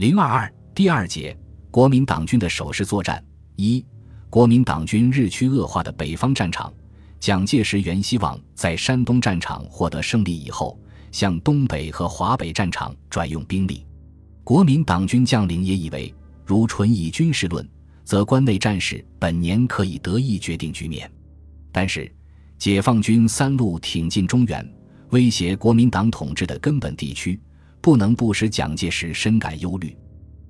零二二第二节，国民党军的守势作战一，国民党军日趋恶化的北方战场。蒋介石原希望在山东战场获得胜利以后，向东北和华北战场转用兵力。国民党军将领也以为，如纯以军事论，则关内战事本年可以得以决定局面。但是，解放军三路挺进中原，威胁国民党统治的根本地区，不能不使蒋介石深感忧虑。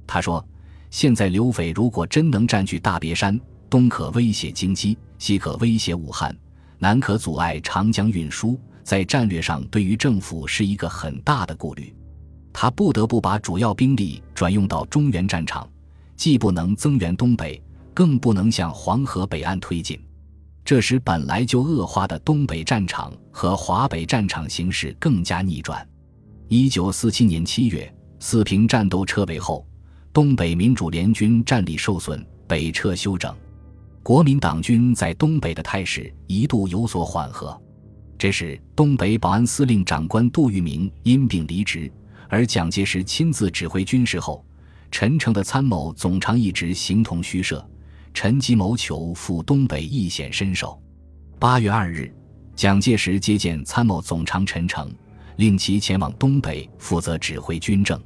他说：“现在刘匪如果真能占据大别山，东可威胁京畿，西可威胁武汉。”南可阻碍长江运输，在战略上对于政府是一个很大的顾虑。他不得不把主要兵力转用到中原战场，既不能增援东北，更不能向黄河北岸推进，这使本来就恶化的东北战场和华北战场形势更加逆转。一九四七年七月，四平战斗撤围后，东北民主联军战力受损，北撤休整。国民党军在东北的态势一度有所缓和，这时东北保安司令长官杜聿明因病离职，而蒋介石亲自指挥军事后，陈诚的参谋总长一直形同虚设，陈吉谋求赴东北一显身手。八月二日，蒋介石接见参谋总长陈诚，令其前往东北负责指挥军政。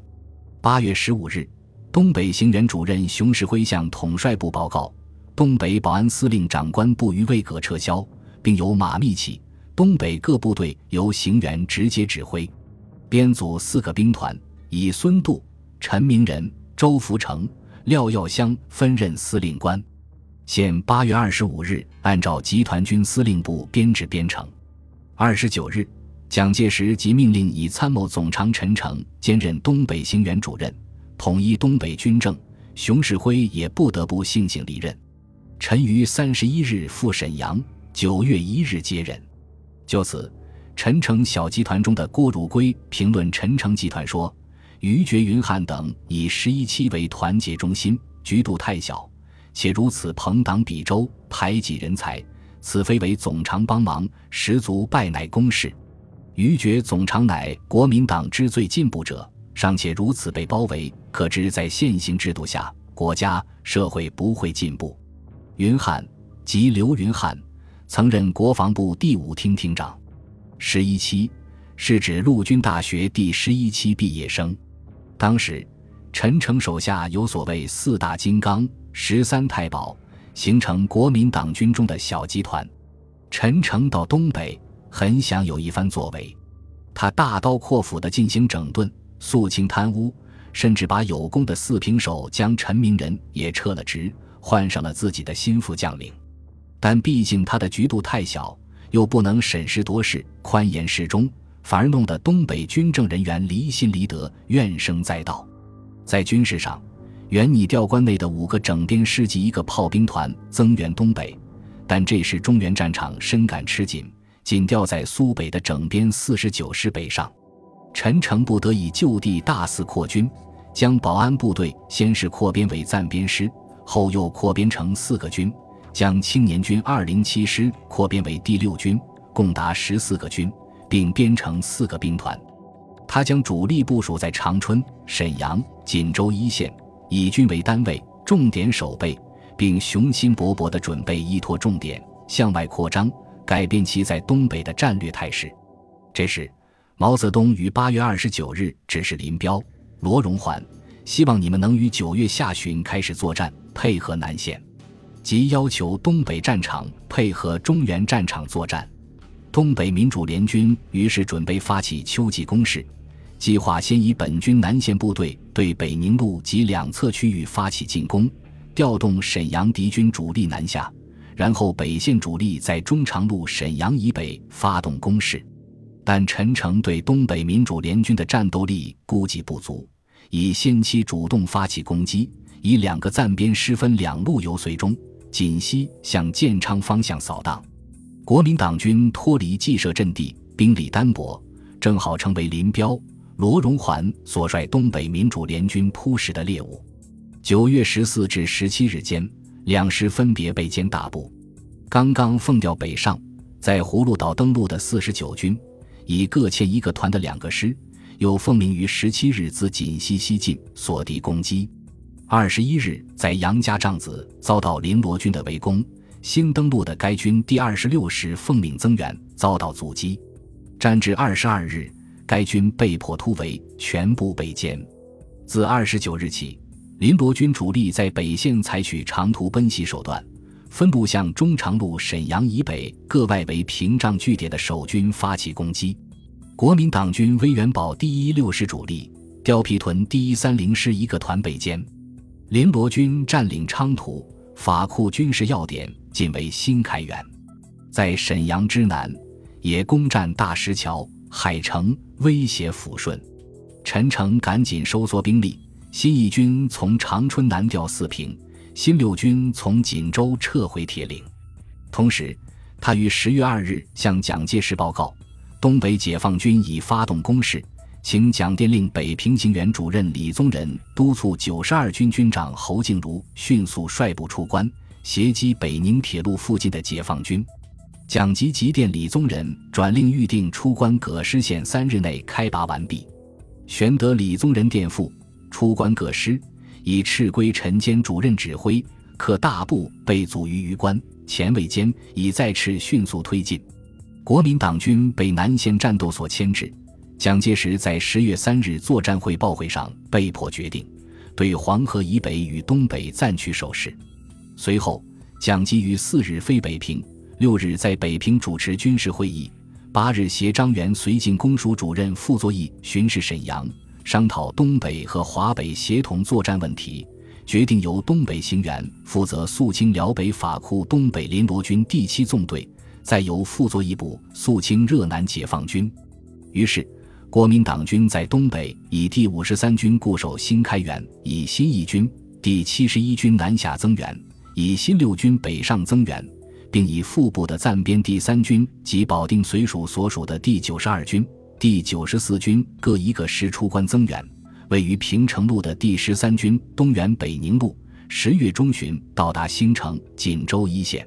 八月十五日，东北行辕主任熊式辉向统帅部报告。东北保安司令长官部于未可撤销，并由马密启，东北各部队由行辕直接指挥，编组四个兵团，以孙渡、陈明仁、周福成、廖耀湘分任司令官。现八月二十五日，按照集团军司令部编制编成。二十九日，蒋介石即命令以参谋总长陈诚兼任东北行辕主任，统一东北军政。熊式辉也不得不悻悻离任。陈于三十一日赴沈阳，九月一日接任。就此，陈诚小集团中的郭汝瑰评论陈诚集团说：“于觉云汉等以十一期为团结中心，局度太小，且如此朋党比周，排挤人才，此非为总长帮忙，实足败乃公事。于觉总长乃国民党之最进步者，尚且如此被包围，可知在现行制度下，国家社会不会进步。”云汉即刘云汉，曾任国防部第五厅厅长。十一期是指陆军大学第十一期毕业生。当时，陈诚手下有所谓四大金刚、十三太保，形成国民党军中的小集团。陈诚到东北，很想有一番作为。他大刀阔斧地进行整顿，肃清贪污，甚至把有功的四平手将陈明仁也撤了职。换上了自己的心腹将领，但毕竟他的局度太小，又不能审时度势、宽严适中，反而弄得东北军政人员离心离德、怨声载道。在军事上，原拟调关内的五个整编师及一个炮兵团增援东北，但这时中原战场深感吃紧，仅调在苏北的整编四十九师北上。陈诚不得已就地大肆扩军，将保安部队先是扩编为暂编师。后又扩编成四个军，将青年军二零七师扩编为第六军，共达十四个军，并编成四个兵团。他将主力部署在长春、沈阳、锦州一线，以军为单位，重点守备，并雄心勃勃地准备依托重点向外扩张，改变其在东北的战略态势。这时，毛泽东于八月二十九日指示林彪、罗荣桓，希望你们能于九月下旬开始作战。配合南线，即要求东北战场配合中原战场作战。东北民主联军于是准备发起秋季攻势，计划先以本军南线部队对北宁路及两侧区域发起进攻，调动沈阳敌军主力南下，然后北线主力在中长路沈阳以北发动攻势。但陈诚对东北民主联军的战斗力估计不足，以先期主动发起攻击。以两个暂编师分两路由随中、锦西向建昌方向扫荡，国民党军脱离既设阵地，兵力单薄，正好成为林彪、罗荣桓所率东北民主联军扑食的猎物。九月十四至十七日间，两师分别被歼大部。刚刚奉调北上，在葫芦岛登陆的四十九军，以各欠一个团的两个师，又奉命于十七日自锦西西进，所敌攻击。二十一日，在杨家帐子遭到林罗军的围攻，新登陆的该军第二十六师奉命增援，遭到阻击。战至二十二日，该军被迫突围，全部被歼。自二十九日起，林罗军主力在北线采取长途奔袭手段，分部向中长路沈阳以北各外围屏障据点的守军发起攻击。国民党军威元堡第一六师主力、貂皮屯第一三零师一个团被歼。林罗军占领昌图、法库军事要点，进为新开原，在沈阳之南也攻占大石桥、海城，威胁抚顺。陈诚赶紧收缩兵力，新一军从长春南调四平，新六军从锦州撤回铁岭。同时，他于十月二日向蒋介石报告，东北解放军已发动攻势。请蒋电令北平行员主任李宗仁督促九十二军军长侯静茹迅速率部出关，袭击北宁铁路附近的解放军。蒋急急电李宗仁，转令预定出关葛师线三日内开拔完毕。玄德李宗仁电复：出关各师，以赤归陈坚主任指挥，可大部被阻于榆关，前卫间已在赤迅速推进。国民党军被南线战斗所牵制。蒋介石在十月三日作战汇报会上被迫决定，对黄河以北与东北暂取守势。随后，蒋基于四日飞北平，六日在北平主持军事会议，八日携张元绥靖公署主任傅作义巡视沈阳，商讨东北和华北协同作战问题，决定由东北行员负责肃清辽北法库东北林罗军第七纵队，再由傅作义部肃清热南解放军。于是。国民党军在东北以第五十三军固守新开原，以新一军、第七十一军南下增援，以新六军北上增援，并以副部的暂编第三军及保定绥署所属的第九十二军、第九十四军各一个师出关增援。位于平城路的第十三军东援北宁路，十月中旬到达兴城、锦州一线。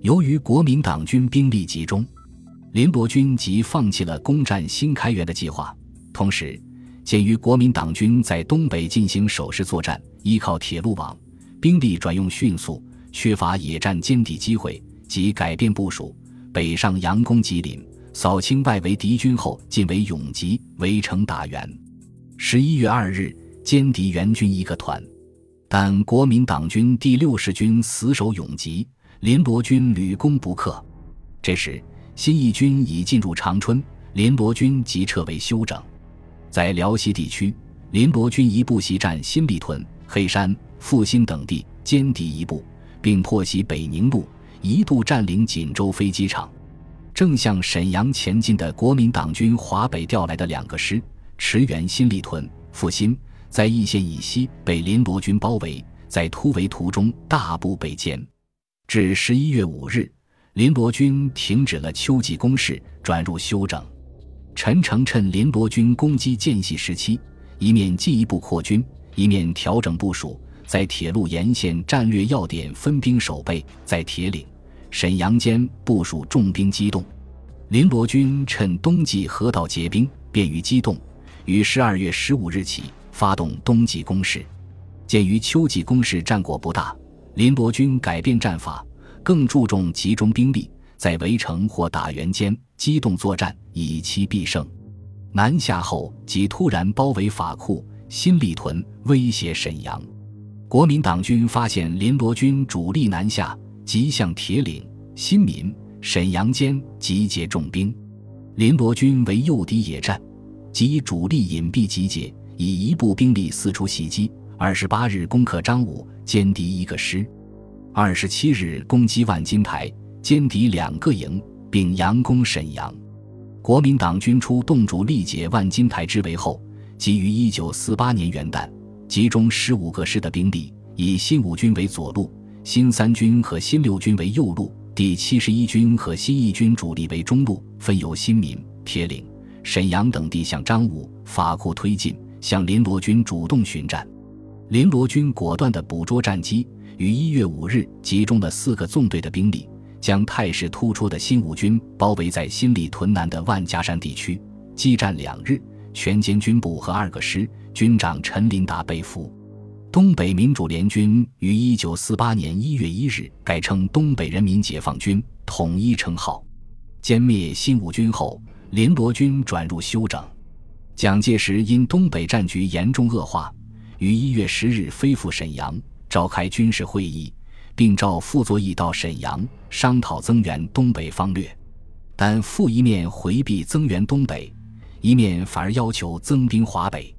由于国民党军兵力集中。林伯军即放弃了攻占新开原的计划，同时，鉴于国民党军在东北进行守势作战，依靠铁路网，兵力转用迅速，缺乏野战歼敌机会，即改变部署，北上佯攻吉林，扫清外围敌军后，进为永吉，围城打援。十一月二日，歼敌援军一个团，但国民党军第六十军死守永吉，林伯军屡攻不克。这时。新一军已进入长春，林罗军即撤为休整。在辽西地区，林罗军一部袭占新立屯、黑山、复兴等地，歼敌一部，并破袭北宁路，一度占领锦州飞机场。正向沈阳前进的国民党军华北调来的两个师，驰援新立屯、复兴，在易县以西被林罗军包围，在突围途中大部被歼。至十一月五日。林罗军停止了秋季攻势，转入休整。陈诚趁林罗军攻击间隙时期，一面进一步扩军，一面调整部署，在铁路沿线战略要点分兵守备，在铁岭、沈阳间部署重兵机动。林罗军趁冬季河道结冰，便于机动，于十二月十五日起发动冬季攻势。鉴于秋季攻势战果不大，林罗军改变战法。更注重集中兵力，在围城或打援间机动作战，以期必胜。南下后即突然包围法库、新立屯，威胁沈阳。国民党军发现林罗军主力南下，即向铁岭、新民、沈阳间集结重兵。林罗军为诱敌野战，即以主力隐蔽集结，以一部兵力四处袭击。二十八日攻克张武，歼敌一个师。二十七日攻击万金台，歼敌两个营，并佯攻沈阳。国民党军出动主力解万金台之围后，即于一九四八年元旦，集中十五个师的兵力，以新五军为左路，新三军和新六军为右路，第七十一军和新一军主力为中路，分由新民、铁岭、沈阳等地向张武、法库推进，向林罗军主动寻战。林罗军果断地捕捉战机。于一月五日，集中了四个纵队的兵力，将态势突出的新五军包围在新立屯南的万家山地区，激战两日，全歼军部和二个师，军长陈林达被俘。东北民主联军于一九四八年一月一日改称东北人民解放军，统一称号。歼灭新五军后，林罗军转入休整。蒋介石因东北战局严重恶化，于一月十日飞赴沈阳，召开军事会议，并召傅作义到沈阳商讨增援东北方略。但傅一面回避增援东北，一面反而要求增兵华北。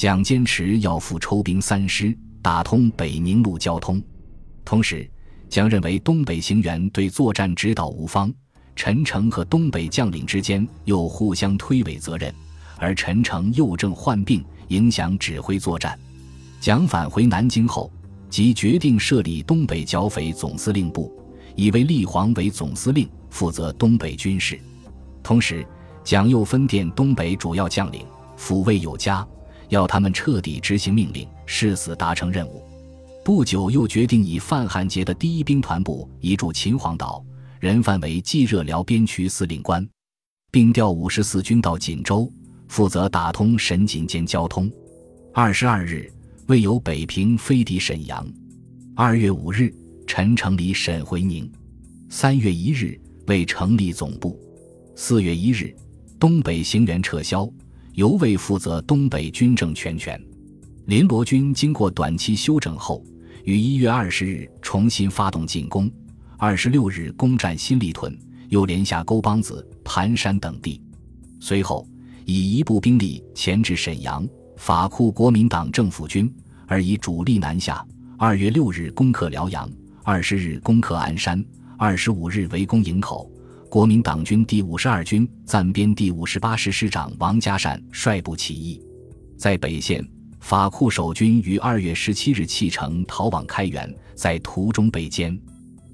蒋坚持要复抽兵三师，打通北宁路交通。同时，蒋认为东北行员对作战指导无方，陈诚和东北将领之间又互相推诿责任，而陈诚又正患病，影响指挥作战。蒋返回南京后，即决定设立东北剿匪总司令部，以为立煌为总司令，负责东北军事。同时，蒋又分电东北主要将领，抚慰有加。要他们彻底执行命令，誓死达成任务。不久，又决定以范汉杰的第一兵团部移驻秦皇岛，任范为冀热辽边区司令官，并调五十四军到锦州，负责打通沈锦间交通。二十二日，为由北平飞抵沈阳。二月五日，陈诚离沈回宁。三月一日，为成立总部。四月一日，东北行员撤销。由卫负责东北军政全权，林罗军经过短期休整后，于一月二十日重新发动进攻，二十六日攻占新立屯，又连下沟帮子、盘山等地。随后以一部兵力前至沈阳，法库国民党政府军，而以主力南下。二月六日攻克辽阳，二十日攻克鞍山，二十五日围攻营口。国民党军第五十二军暂编第五十八师师长王家善率部起义，在北线，法库守军于二月十七日弃城逃往开原，在途中被歼。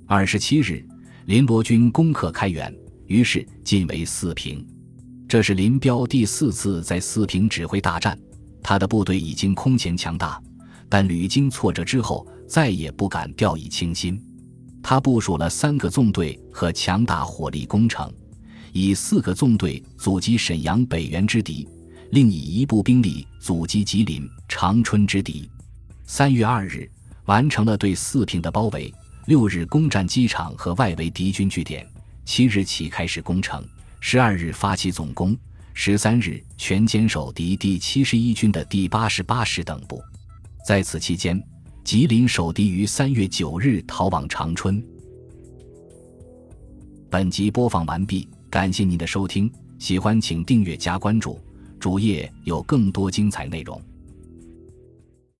二十七日，林罗军攻克开原，于是进为四平。这是林彪第四次在四平指挥大战，他的部队已经空前强大，但屡经挫折之后，再也不敢掉以轻心。他部署了三个纵队和强大火力攻城，以四个纵队阻击沈阳北原之敌，另以一部兵力阻击吉林长春之敌。三月二日完成了对四平的包围，六日攻占机场和外围敌军据点，七日起开始攻城，十二日发起总攻，十三日全歼守敌第七十一军的第八十八师等部。在此期间。吉林守敌于三月九日逃往长春。本集播放完毕，感谢您的收听，喜欢请订阅加关注，主页有更多精彩内容。